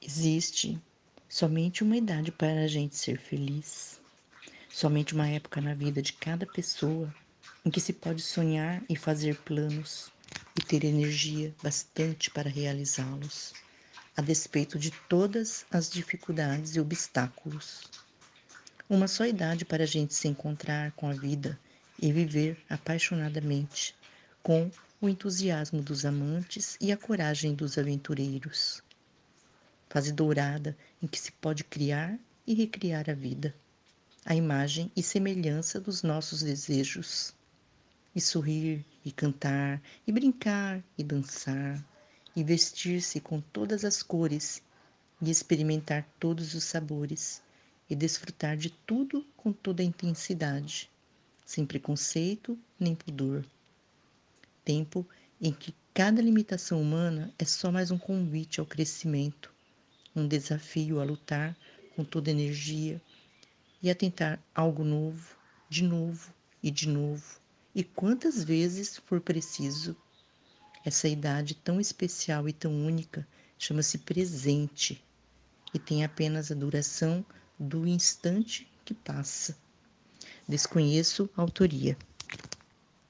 Existe somente uma idade para a gente ser feliz, somente uma época na vida de cada pessoa em que se pode sonhar e fazer planos e ter energia bastante para realizá-los, a despeito de todas as dificuldades e obstáculos. Uma só idade para a gente se encontrar com a vida e viver apaixonadamente, com o entusiasmo dos amantes e a coragem dos aventureiros fase dourada em que se pode criar e recriar a vida, a imagem e semelhança dos nossos desejos, e sorrir, e cantar, e brincar, e dançar, e vestir-se com todas as cores, e experimentar todos os sabores, e desfrutar de tudo com toda a intensidade, sem preconceito nem pudor. Tempo em que cada limitação humana é só mais um convite ao crescimento, um desafio a lutar com toda energia e a tentar algo novo, de novo e de novo, e quantas vezes for preciso. Essa idade tão especial e tão única chama-se presente e tem apenas a duração do instante que passa. Desconheço a autoria.